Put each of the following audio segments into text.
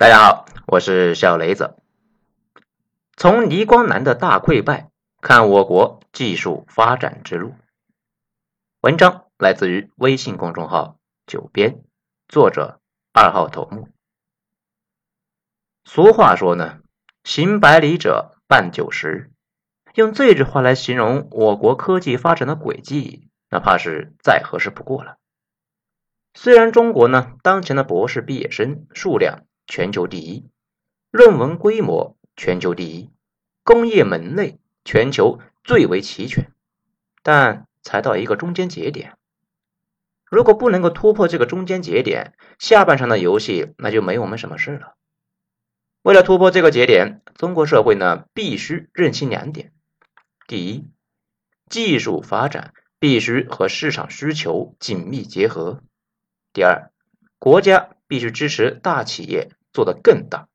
大家好，我是小雷子。从倪光南的大溃败看我国技术发展之路。文章来自于微信公众号“九编”，作者二号头目。俗话说呢，“行百里者半九十”，用这句话来形容我国科技发展的轨迹，那怕是再合适不过了。虽然中国呢，当前的博士毕业生数量，全球第一，论文规模全球第一，工业门类全球最为齐全，但才到一个中间节点。如果不能够突破这个中间节点，下半场的游戏那就没我们什么事了。为了突破这个节点，中国社会呢必须认清两点：第一，技术发展必须和市场需求紧密结合；第二，国家必须支持大企业。做得更大，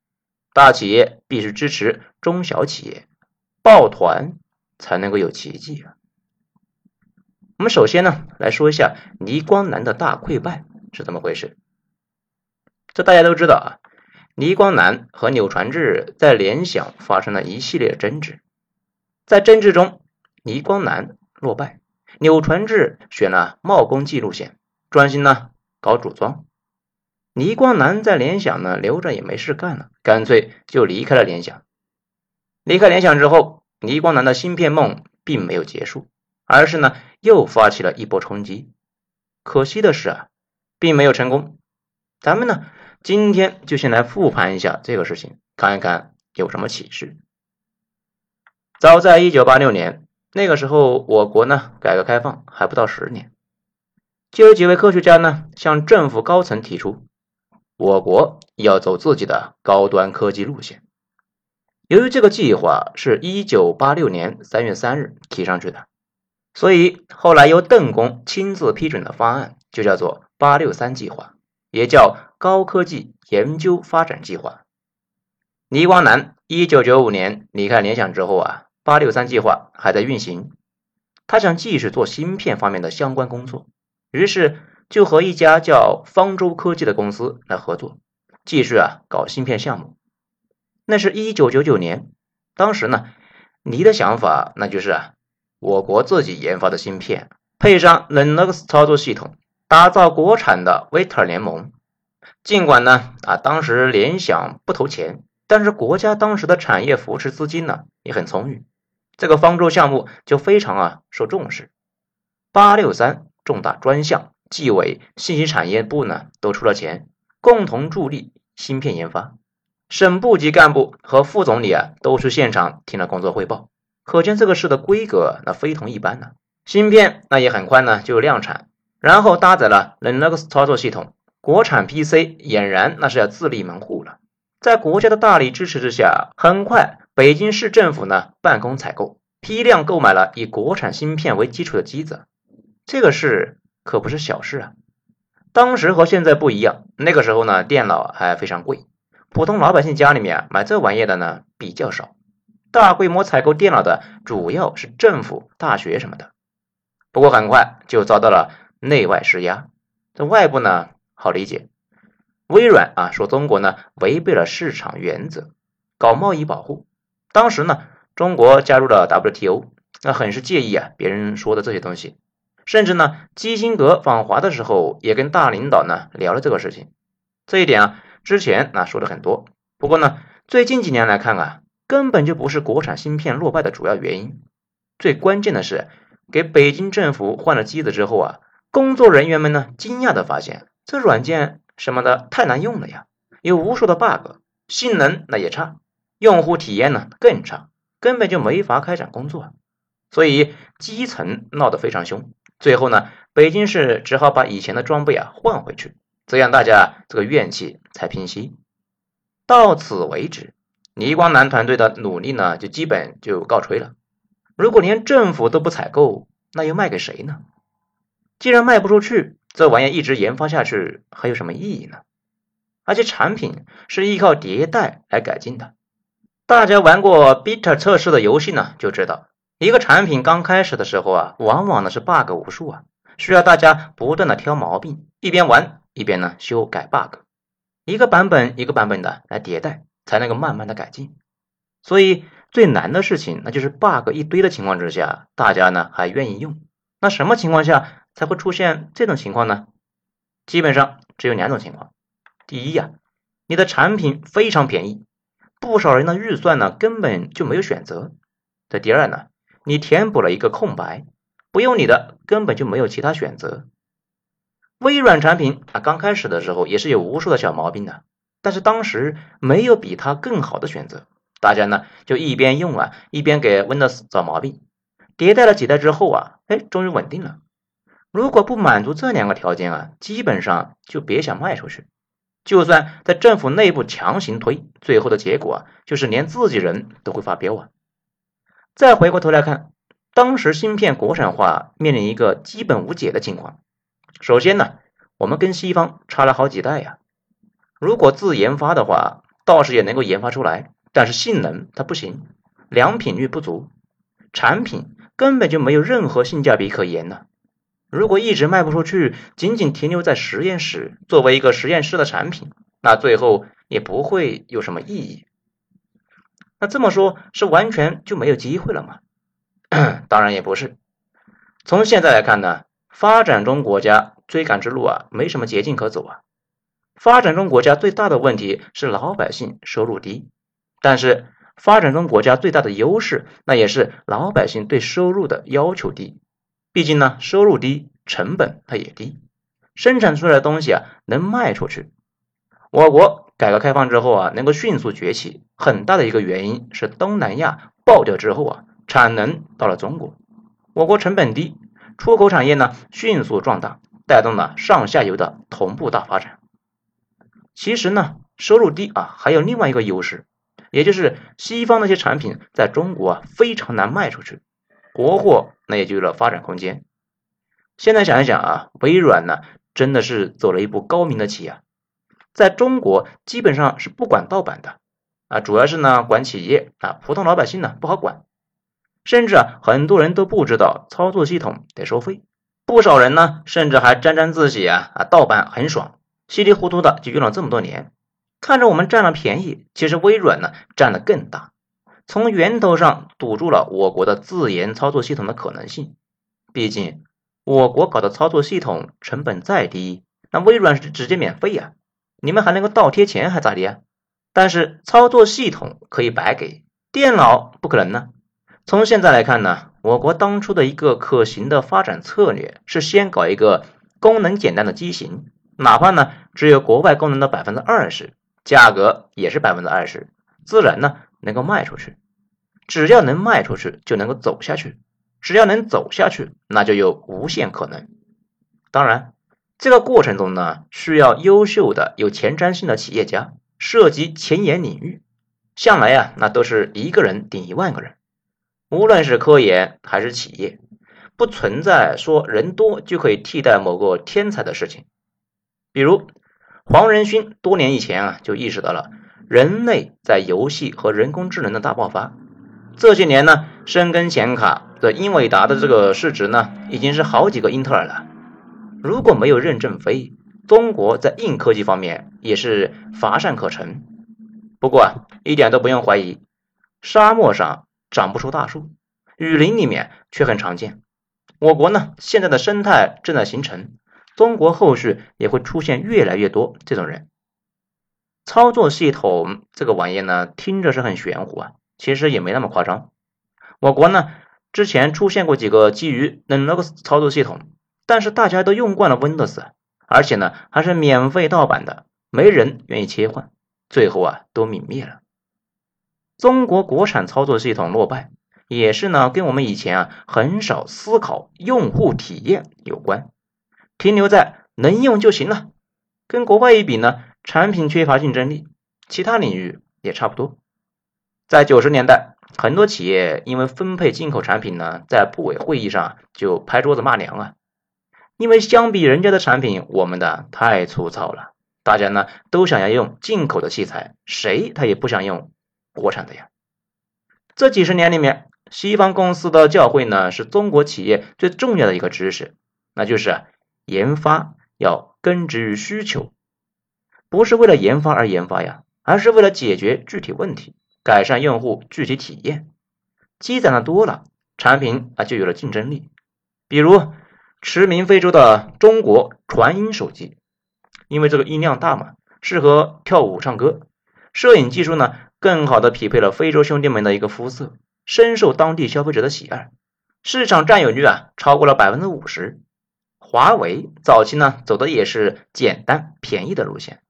大企业必须支持中小企业，抱团才能够有奇迹啊！我们首先呢来说一下倪光南的大溃败是怎么回事。这大家都知道啊，倪光南和柳传志在联想发生了一系列争执，在争执中，倪光南落败，柳传志选了冒功绩路线，专心呢搞组装。倪光南在联想呢留着也没事干了，干脆就离开了联想。离开联想之后，倪光南的芯片梦并没有结束，而是呢又发起了一波冲击。可惜的是啊，并没有成功。咱们呢今天就先来复盘一下这个事情，看一看有什么启示。早在一九八六年，那个时候我国呢改革开放还不到十年，就有几位科学家呢向政府高层提出。我国要走自己的高端科技路线。由于这个计划是一九八六年三月三日提上去的，所以后来由邓公亲自批准的方案就叫做“八六三计划”，也叫高科技研究发展计划。倪光南一九九五年离开联想之后啊，“八六三计划”还在运行。他想继续做芯片方面的相关工作，于是。就和一家叫方舟科技的公司来合作，继续啊搞芯片项目。那是一九九九年，当时呢，你的想法那就是啊，我国自己研发的芯片，配上 Linux 操作系统，打造国产的 Vita 联盟。尽管呢啊，当时联想不投钱，但是国家当时的产业扶持资金呢也很充裕，这个方舟项目就非常啊受重视。八六三重大专项。纪委、信息产业部呢都出了钱，共同助力芯片研发。省部级干部和副总理啊都去现场听了工作汇报，可见这个事的规格那非同一般呢。芯片那也很快呢就量产，然后搭载了 Linux 操作系统，国产 PC 俨然那是要自立门户了。在国家的大力支持之下，很快北京市政府呢办公采购，批量购买了以国产芯片为基础的机子。这个是。可不是小事啊！当时和现在不一样，那个时候呢，电脑还非常贵，普通老百姓家里面买这玩意的呢比较少。大规模采购电脑的主要是政府、大学什么的。不过很快就遭到了内外施压。这外部呢好理解，微软啊说中国呢违背了市场原则，搞贸易保护。当时呢，中国加入了 WTO，那很是介意啊别人说的这些东西。甚至呢，基辛格访华的时候也跟大领导呢聊了这个事情。这一点啊，之前那说的很多。不过呢，最近几年来看啊，根本就不是国产芯片落败的主要原因。最关键的是，给北京政府换了机子之后啊，工作人员们呢惊讶的发现，这软件什么的太难用了呀，有无数的 bug，性能那也差，用户体验呢更差，根本就没法开展工作。所以基层闹得非常凶。最后呢，北京市只好把以前的装备啊换回去，这样大家这个怨气才平息。到此为止，倪光南团队的努力呢就基本就告吹了。如果连政府都不采购，那又卖给谁呢？既然卖不出去，这玩意一直研发下去还有什么意义呢？而且产品是依靠迭代来改进的。大家玩过 beta 测试的游戏呢，就知道。一个产品刚开始的时候啊，往往呢是 bug 无数啊，需要大家不断的挑毛病，一边玩一边呢修改 bug。一个版本一个版本的来迭代，才能够慢慢的改进。所以最难的事情，那就是 bug 一堆的情况之下，大家呢还愿意用。那什么情况下才会出现这种情况呢？基本上只有两种情况。第一呀，你的产品非常便宜，不少人的预算呢根本就没有选择。这第二呢，你填补了一个空白，不用你的根本就没有其他选择。微软产品啊，刚开始的时候也是有无数的小毛病的，但是当时没有比它更好的选择。大家呢就一边用啊，一边给 Windows 找毛病。迭代了几代之后啊，哎，终于稳定了。如果不满足这两个条件啊，基本上就别想卖出去。就算在政府内部强行推，最后的结果啊，就是连自己人都会发飙啊。再回过头来看，当时芯片国产化面临一个基本无解的情况。首先呢，我们跟西方差了好几代呀。如果自研发的话，倒是也能够研发出来。但是性能它不行，良品率不足，产品根本就没有任何性价比可言呢。如果一直卖不出去，仅仅停留在实验室作为一个实验室的产品，那最后也不会有什么意义。那这么说，是完全就没有机会了吗？当然也不是。从现在来看呢，发展中国家追赶之路啊，没什么捷径可走啊。发展中国家最大的问题是老百姓收入低。但是，发展中国家最大的优势，那也是老百姓对收入的要求低。毕竟呢，收入低，成本它也低，生产出来的东西啊，能卖出去。我国改革开放之后啊，能够迅速崛起，很大的一个原因是东南亚爆掉之后啊，产能到了中国，我国成本低，出口产业呢迅速壮大，带动了上下游的同步大发展。其实呢，收入低啊，还有另外一个优势。也就是西方那些产品在中国啊非常难卖出去，国货那也就有了发展空间。现在想一想啊，微软呢真的是走了一步高明的棋啊，在中国基本上是不管盗版的。啊，主要是呢管企业啊，普通老百姓呢不好管，甚至啊很多人都不知道操作系统得收费，不少人呢甚至还沾沾自喜啊啊盗版很爽，稀里糊涂的就用了这么多年。看着我们占了便宜，其实微软呢占的更大，从源头上堵住了我国的自研操作系统的可能性。毕竟我国搞的操作系统成本再低，那微软是直接免费呀，你们还能够倒贴钱还咋的呀？但是操作系统可以白给，电脑不可能呢。从现在来看呢，我国当初的一个可行的发展策略是先搞一个功能简单的机型，哪怕呢只有国外功能的百分之二十。价格也是百分之二十，自然呢能够卖出去。只要能卖出去，就能够走下去。只要能走下去，那就有无限可能。当然，这个过程中呢，需要优秀的、有前瞻性的企业家，涉及前沿领域。向来呀，那都是一个人顶一万个人。无论是科研还是企业，不存在说人多就可以替代某个天才的事情。比如。黄仁勋多年以前啊就意识到了人类在游戏和人工智能的大爆发。这些年呢，深耕显卡的英伟达的这个市值呢，已经是好几个英特尔了。如果没有任正非，中国在硬科技方面也是乏善可陈。不过啊，一点都不用怀疑，沙漠上长不出大树，雨林里面却很常见。我国呢，现在的生态正在形成。中国后续也会出现越来越多这种人。操作系统这个玩意呢，听着是很玄乎啊，其实也没那么夸张。我国呢之前出现过几个基于 Linux 操作系统，但是大家都用惯了 Windows，而且呢还是免费盗版的，没人愿意切换，最后啊都泯灭了。中国国产操作系统落败，也是呢跟我们以前啊很少思考用户体验有关。停留在能用就行了，跟国外一比呢，产品缺乏竞争力，其他领域也差不多。在九十年代，很多企业因为分配进口产品呢，在部委会议上就拍桌子骂娘啊，因为相比人家的产品，我们的太粗糙了，大家呢都想要用进口的器材，谁他也不想用国产的呀。这几十年里面，西方公司的教会呢，是中国企业最重要的一个知识，那就是。研发要根植于需求，不是为了研发而研发呀，而是为了解决具体问题，改善用户具体体验。积攒的多了，产品啊就有了竞争力。比如驰名非洲的中国传音手机，因为这个音量大嘛，适合跳舞唱歌，摄影技术呢更好的匹配了非洲兄弟们的一个肤色，深受当地消费者的喜爱，市场占有率啊超过了百分之五十。华为早期呢走的也是简单便宜的路线，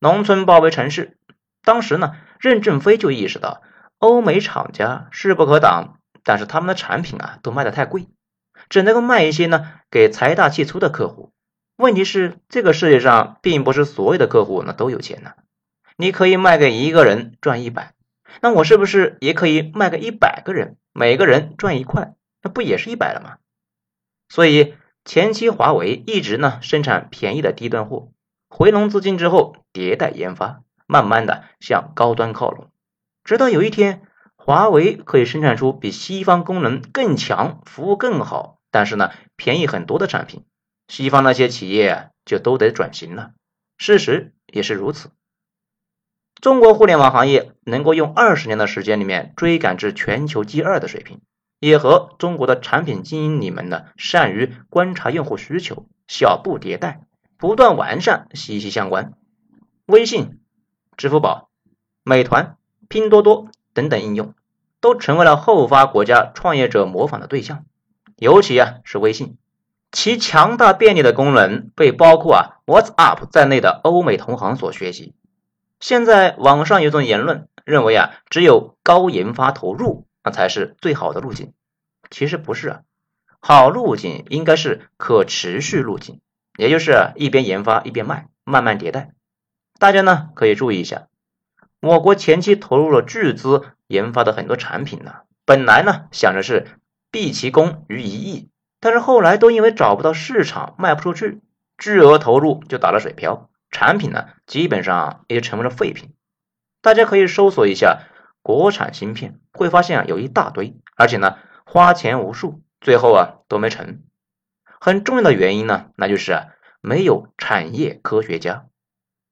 农村包围城市。当时呢，任正非就意识到，欧美厂家势不可挡，但是他们的产品啊都卖的太贵，只能够卖一些呢给财大气粗的客户。问题是，这个世界上并不是所有的客户呢都有钱呢。你可以卖给一个人赚一百，那我是不是也可以卖给一百个人，每个人赚一块，那不也是一百了吗？所以。前期华为一直呢生产便宜的低端货，回笼资金之后迭代研发，慢慢的向高端靠拢，直到有一天，华为可以生产出比西方功能更强、服务更好，但是呢便宜很多的产品，西方那些企业就都得转型了。事实也是如此，中国互联网行业能够用二十年的时间里面追赶至全球第二的水平。也和中国的产品经理们呢善于观察用户需求、小步迭代、不断完善息息相关。微信、支付宝、美团、拼多多等等应用都成为了后发国家创业者模仿的对象。尤其啊是微信，其强大便利的功能被包括啊 WhatsApp 在内的欧美同行所学习。现在网上有种言论认为啊，只有高研发投入。那才是最好的路径，其实不是啊，好路径应该是可持续路径，也就是一边研发一边卖，慢慢迭代。大家呢可以注意一下，我国前期投入了巨资研发的很多产品呢，本来呢想着是毕其功于一役，但是后来都因为找不到市场，卖不出去，巨额投入就打了水漂，产品呢基本上也成为了废品。大家可以搜索一下。国产芯片会发现啊有一大堆，而且呢花钱无数，最后啊都没成。很重要的原因呢，那就是啊没有产业科学家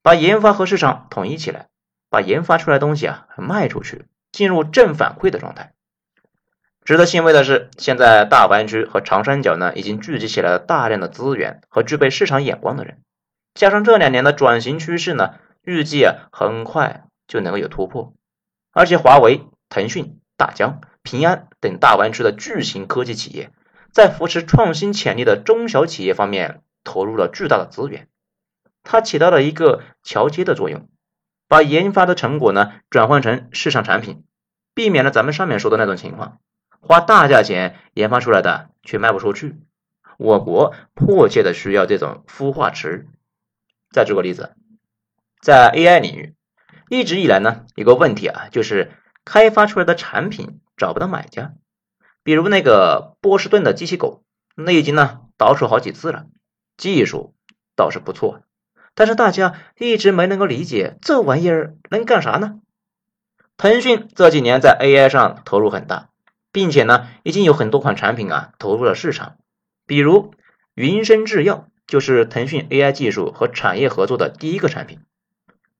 把研发和市场统一起来，把研发出来东西啊卖出去，进入正反馈的状态。值得欣慰的是，现在大湾区和长三角呢已经聚集起来了大量的资源和具备市场眼光的人，加上这两年的转型趋势呢，预计啊很快就能够有突破。而且，华为、腾讯、大疆、平安等大湾区的巨型科技企业，在扶持创新潜力的中小企业方面投入了巨大的资源，它起到了一个桥接的作用，把研发的成果呢转换成市场产品，避免了咱们上面说的那种情况，花大价钱研发出来的却卖不出去。我国迫切的需要这种孵化池。再举个例子，在 AI 领域。一直以来呢，有个问题啊，就是开发出来的产品找不到买家。比如那个波士顿的机器狗，那已经呢倒手好几次了，技术倒是不错，但是大家一直没能够理解这玩意儿能干啥呢？腾讯这几年在 AI 上投入很大，并且呢已经有很多款产品啊投入了市场，比如云生制药就是腾讯 AI 技术和产业合作的第一个产品。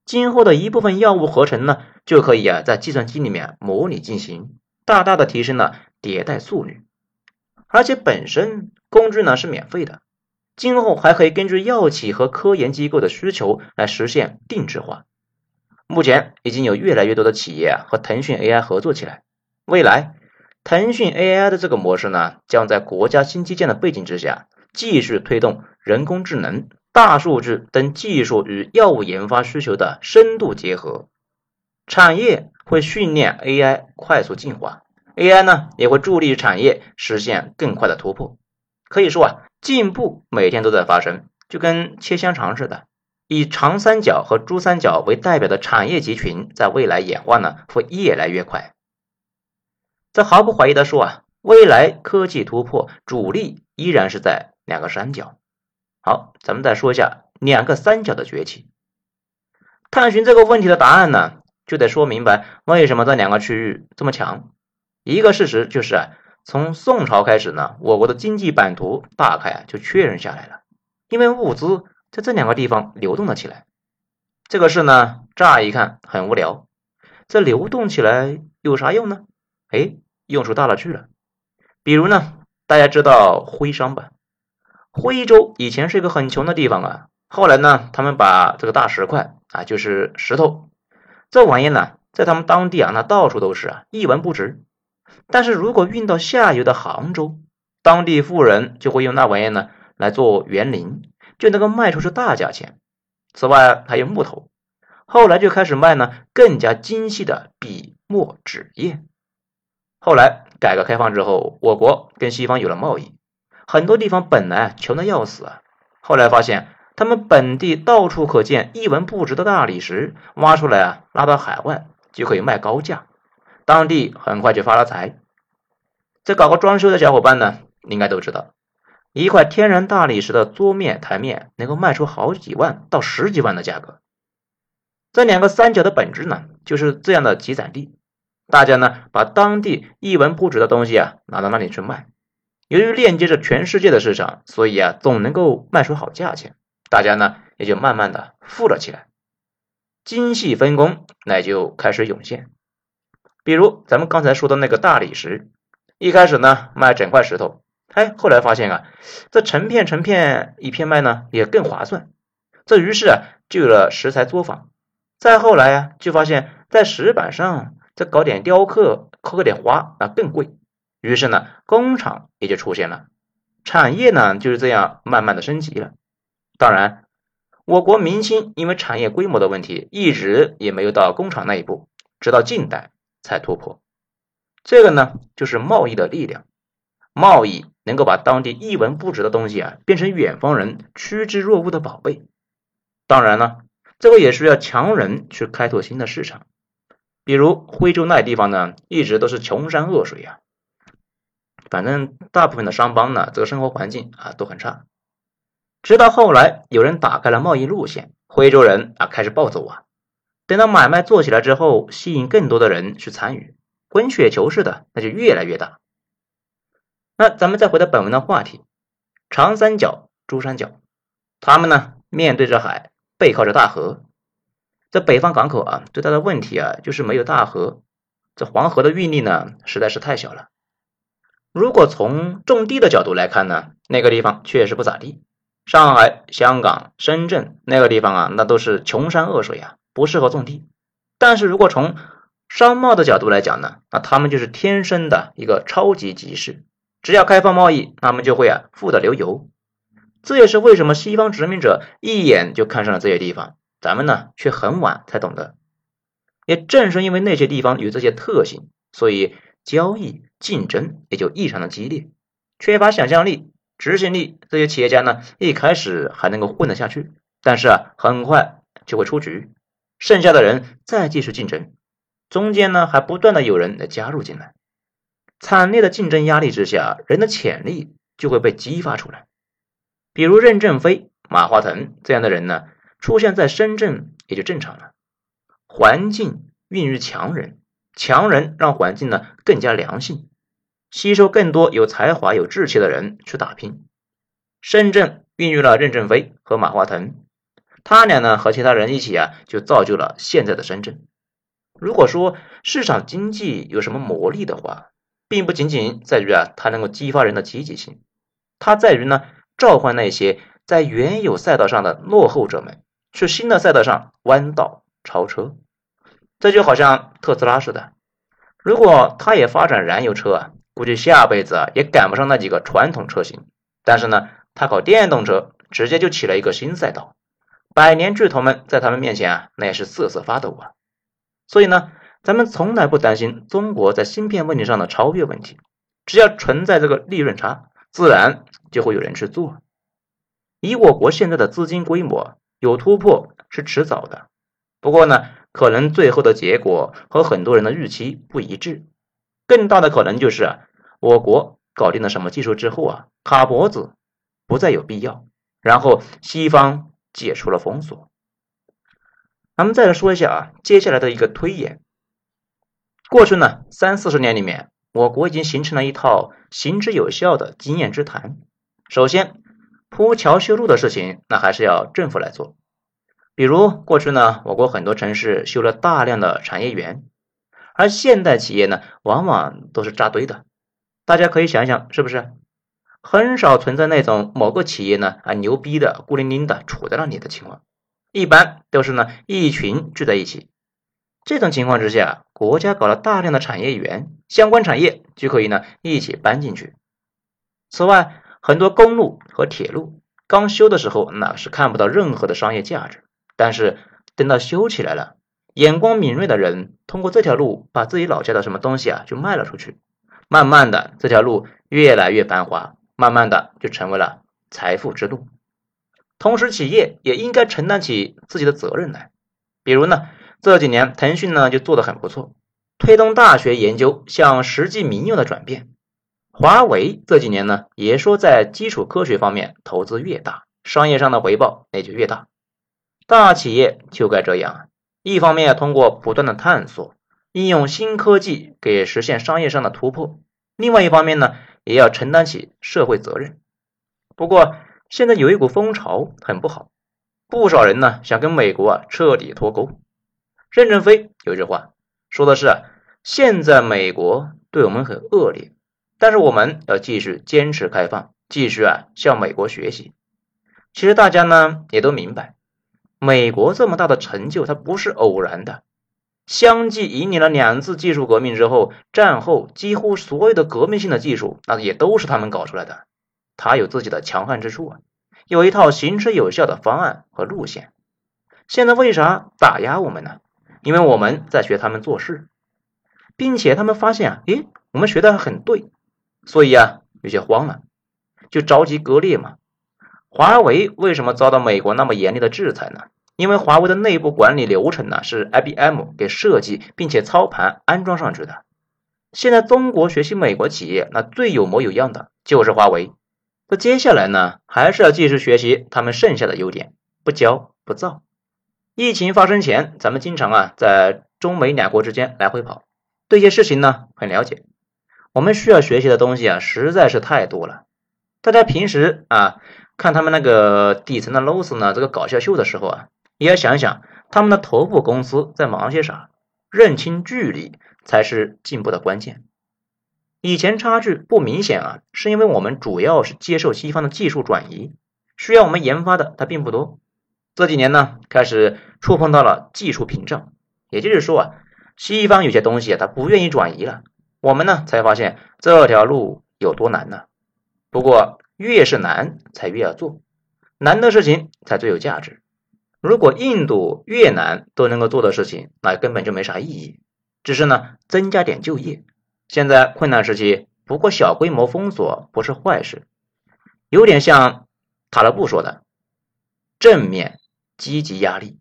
今后的一部分药物合成呢，就可以啊在计算机里面模拟进行，大大的提升了迭代速率。而且本身工具呢是免费的，今后还可以根据药企和科研机构的需求来实现定制化。目前已经有越来越多的企业啊和腾讯 AI 合作起来，未来腾讯 AI 的这个模式呢，将在国家新基建的背景之下，继续推动人工智能。大数据等技术与药物研发需求的深度结合，产业会训练 AI 快速进化，AI 呢也会助力产业实现更快的突破。可以说啊，进步每天都在发生，就跟切香肠似的。以长三角和珠三角为代表的产业集群，在未来演化呢会越来越快。这毫不怀疑的说啊，未来科技突破主力依然是在两个三角。好，咱们再说一下两个三角的崛起。探寻这个问题的答案呢，就得说明白为什么这两个区域这么强。一个事实就是，啊，从宋朝开始呢，我国的经济版图大概啊就确认下来了，因为物资在这两个地方流动了起来。这个事呢，乍一看很无聊，这流动起来有啥用呢？哎，用处大了去了。比如呢，大家知道徽商吧？徽州以前是一个很穷的地方啊，后来呢，他们把这个大石块啊，就是石头，这玩意呢，在他们当地啊，那到处都是啊，一文不值。但是如果运到下游的杭州，当地富人就会用那玩意呢来做园林，就能够卖出去大价钱。此外还有木头，后来就开始卖呢更加精细的笔墨纸砚。后来改革开放之后，我国跟西方有了贸易。很多地方本来穷的要死啊，后来发现他们本地到处可见一文不值的大理石，挖出来啊，拉到海外就可以卖高价，当地很快就发了财。这搞过装修的小伙伴呢，应该都知道，一块天然大理石的桌面、台面能够卖出好几万到十几万的价格。这两个三角的本质呢，就是这样的集散地，大家呢把当地一文不值的东西啊拿到那里去卖。由于链接着全世界的市场，所以啊，总能够卖出好价钱，大家呢也就慢慢的富了起来。精细分工那就开始涌现。比如咱们刚才说的那个大理石，一开始呢卖整块石头，哎，后来发现啊，这成片成片一片卖呢也更划算。这于是啊就有了石材作坊。再后来啊，就发现，在石板上再搞点雕刻，刻点花啊更贵。于是呢，工厂也就出现了，产业呢就是这样慢慢的升级了。当然，我国明清因为产业规模的问题，一直也没有到工厂那一步，直到近代才突破。这个呢，就是贸易的力量，贸易能够把当地一文不值的东西啊，变成远方人趋之若鹜的宝贝。当然了，这个也是要强人去开拓新的市场，比如徽州那地方呢，一直都是穷山恶水啊。反正大部分的商帮呢，这个生活环境啊都很差。直到后来有人打开了贸易路线，徽州人啊开始暴走啊。等到买卖做起来之后，吸引更多的人去参与，滚雪球似的，那就越来越大。那咱们再回到本文的话题，长三角、珠三角，他们呢面对着海，背靠着大河。这北方港口啊，最大的问题啊就是没有大河，这黄河的运力呢实在是太小了。如果从种地的角度来看呢，那个地方确实不咋地。上海、香港、深圳那个地方啊，那都是穷山恶水啊，不适合种地。但是如果从商贸的角度来讲呢，那他们就是天生的一个超级集市，只要开放贸易，他们就会啊富得流油。这也是为什么西方殖民者一眼就看上了这些地方，咱们呢却很晚才懂得。也正是因为那些地方有这些特性，所以。交易竞争也就异常的激烈，缺乏想象力、执行力，这些企业家呢，一开始还能够混得下去，但是啊，很快就会出局，剩下的人再继续竞争，中间呢还不断的有人来加入进来，惨烈的竞争压力之下，人的潜力就会被激发出来，比如任正非、马化腾这样的人呢，出现在深圳也就正常了，环境孕育强人。强人让环境呢更加良性，吸收更多有才华、有志气的人去打拼。深圳孕育了任正非和马化腾，他俩呢和其他人一起啊，就造就了现在的深圳。如果说市场经济有什么魔力的话，并不仅仅在于啊它能够激发人的积极性，它在于呢召唤那些在原有赛道上的落后者们去新的赛道上弯道超车。这就好像特斯拉似的，如果它也发展燃油车啊，估计下辈子啊也赶不上那几个传统车型。但是呢，它搞电动车，直接就起了一个新赛道，百年巨头们在他们面前啊，那也是瑟瑟发抖啊。所以呢，咱们从来不担心中国在芯片问题上的超越问题，只要存在这个利润差，自然就会有人去做。以我国现在的资金规模，有突破是迟早的。不过呢。可能最后的结果和很多人的预期不一致，更大的可能就是啊，我国搞定了什么技术之后啊，卡脖子不再有必要，然后西方解除了封锁。咱们再来说一下啊，接下来的一个推演。过去呢三四十年里面，我国已经形成了一套行之有效的经验之谈。首先，铺桥修路的事情，那还是要政府来做。比如过去呢，我国很多城市修了大量的产业园，而现代企业呢，往往都是扎堆的。大家可以想想，是不是？很少存在那种某个企业呢啊牛逼的孤零零的杵在那里的情况，一般都是呢一群聚在一起。这种情况之下，国家搞了大量的产业园，相关产业就可以呢一起搬进去。此外，很多公路和铁路刚修的时候，那是看不到任何的商业价值，但是等到修起来了，眼光敏锐的人通过这条路把自己老家的什么东西啊就卖了出去，慢慢的这条路越来越繁华。慢慢的就成为了财富之路，同时企业也应该承担起自己的责任来。比如呢，这几年腾讯呢就做得很不错，推动大学研究向实际民用的转变。华为这几年呢也说在基础科学方面投资越大，商业上的回报也就越大。大企业就该这样，一方面要通过不断的探索，应用新科技给实现商业上的突破；另外一方面呢。也要承担起社会责任。不过，现在有一股风潮很不好，不少人呢想跟美国啊彻底脱钩。任正非有句话说的是：“现在美国对我们很恶劣，但是我们要继续坚持开放，继续啊向美国学习。”其实大家呢也都明白，美国这么大的成就，它不是偶然的。相继引领了两次技术革命之后，战后几乎所有的革命性的技术，那也都是他们搞出来的。他有自己的强悍之处啊，有一套行之有效的方案和路线。现在为啥打压我们呢？因为我们在学他们做事，并且他们发现啊，诶，我们学的很对，所以啊，有些慌了，就着急割裂嘛。华为为什么遭到美国那么严厉的制裁呢？因为华为的内部管理流程呢是 IBM 给设计并且操盘安装上去的。现在中国学习美国企业，那最有模有样的就是华为。那接下来呢，还是要继续学习他们剩下的优点，不骄不躁。疫情发生前，咱们经常啊在中美两国之间来回跑，对一些事情呢很了解。我们需要学习的东西啊实在是太多了。大家平时啊看他们那个底层的 loss 呢这个搞笑秀的时候啊。也要想想他们的头部公司在忙些啥，认清距离才是进步的关键。以前差距不明显啊，是因为我们主要是接受西方的技术转移，需要我们研发的它并不多。这几年呢，开始触碰到了技术屏障，也就是说啊，西方有些东西啊，它不愿意转移了，我们呢才发现这条路有多难呢。不过越是难，才越要做，难的事情才最有价值。如果印度、越南都能够做的事情，那根本就没啥意义。只是呢，增加点就业。现在困难时期，不过小规模封锁不是坏事。有点像塔勒布说的，正面积极压力，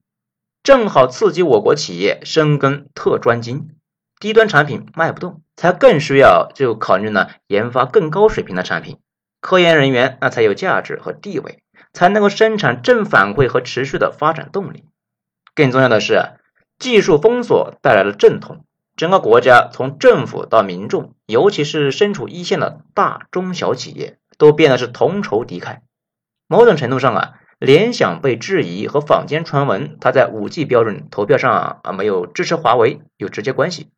正好刺激我国企业深耕特专精。低端产品卖不动，才更需要就考虑呢研发更高水平的产品，科研人员那才有价值和地位。才能够生产正反馈和持续的发展动力。更重要的是，技术封锁带来了阵痛，整个国家从政府到民众，尤其是身处一线的大中小企业，都变得是同仇敌忾。某种程度上啊，联想被质疑和坊间传闻它在五 G 标准投票上啊没有支持华为有直接关系。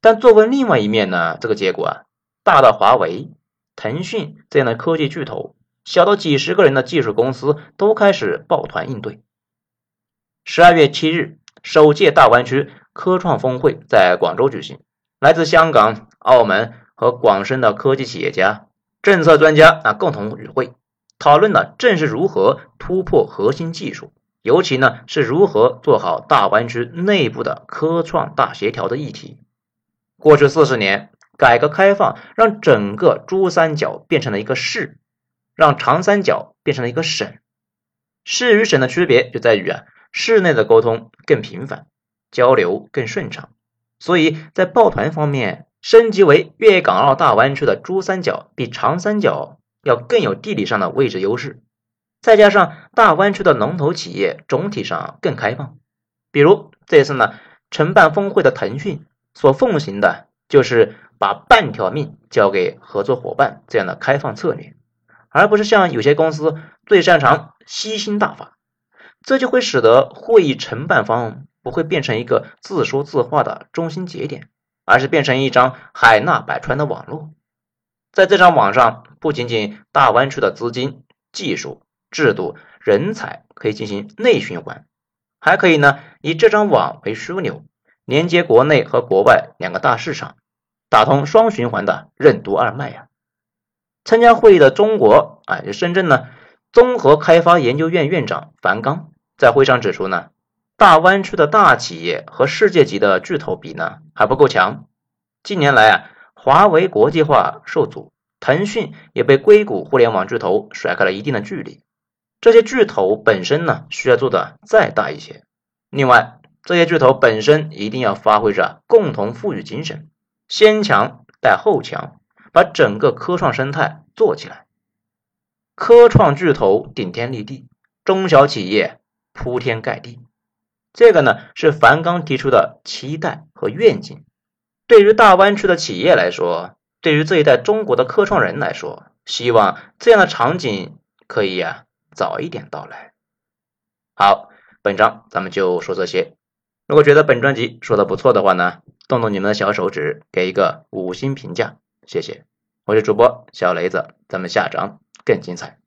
但作为另外一面呢，这个结果啊，大到华为、腾讯这样的科技巨头。小到几十个人的技术公司都开始抱团应对。十二月七日，首届大湾区科创峰会在广州举行，来自香港、澳门和广深的科技企业家、政策专家啊共同与会，讨论的正是如何突破核心技术，尤其呢是如何做好大湾区内部的科创大协调的议题。过去四十年，改革开放让整个珠三角变成了一个市。让长三角变成了一个省，市与省的区别就在于啊，市内的沟通更频繁，交流更顺畅，所以在抱团方面，升级为粤港澳大湾区的珠三角比长三角要更有地理上的位置优势。再加上大湾区的龙头企业总体上更开放，比如这次呢，承办峰会的腾讯所奉行的就是把半条命交给合作伙伴这样的开放策略。而不是像有些公司最擅长吸星大法，这就会使得会议承办方不会变成一个自说自话的中心节点，而是变成一张海纳百川的网络。在这张网上，不仅仅大湾区的资金、技术、制度、人才可以进行内循环，还可以呢以这张网为枢纽，连接国内和国外两个大市场，打通双循环的任督二脉呀。参加会议的中国啊，深圳呢综合开发研究院院长樊纲在会上指出呢，大湾区的大企业和世界级的巨头比呢还不够强。近年来啊，华为国际化受阻，腾讯也被硅谷互联网巨头甩开了一定的距离。这些巨头本身呢需要做的再大一些。另外，这些巨头本身一定要发挥着共同富裕精神，先强带后强。把整个科创生态做起来，科创巨头顶天立地，中小企业铺天盖地。这个呢是樊纲提出的期待和愿景。对于大湾区的企业来说，对于这一代中国的科创人来说，希望这样的场景可以呀早一点到来。好，本章咱们就说这些。如果觉得本专辑说的不错的话呢，动动你们的小手指，给一个五星评价。谢谢，我是主播小雷子，咱们下章更精彩。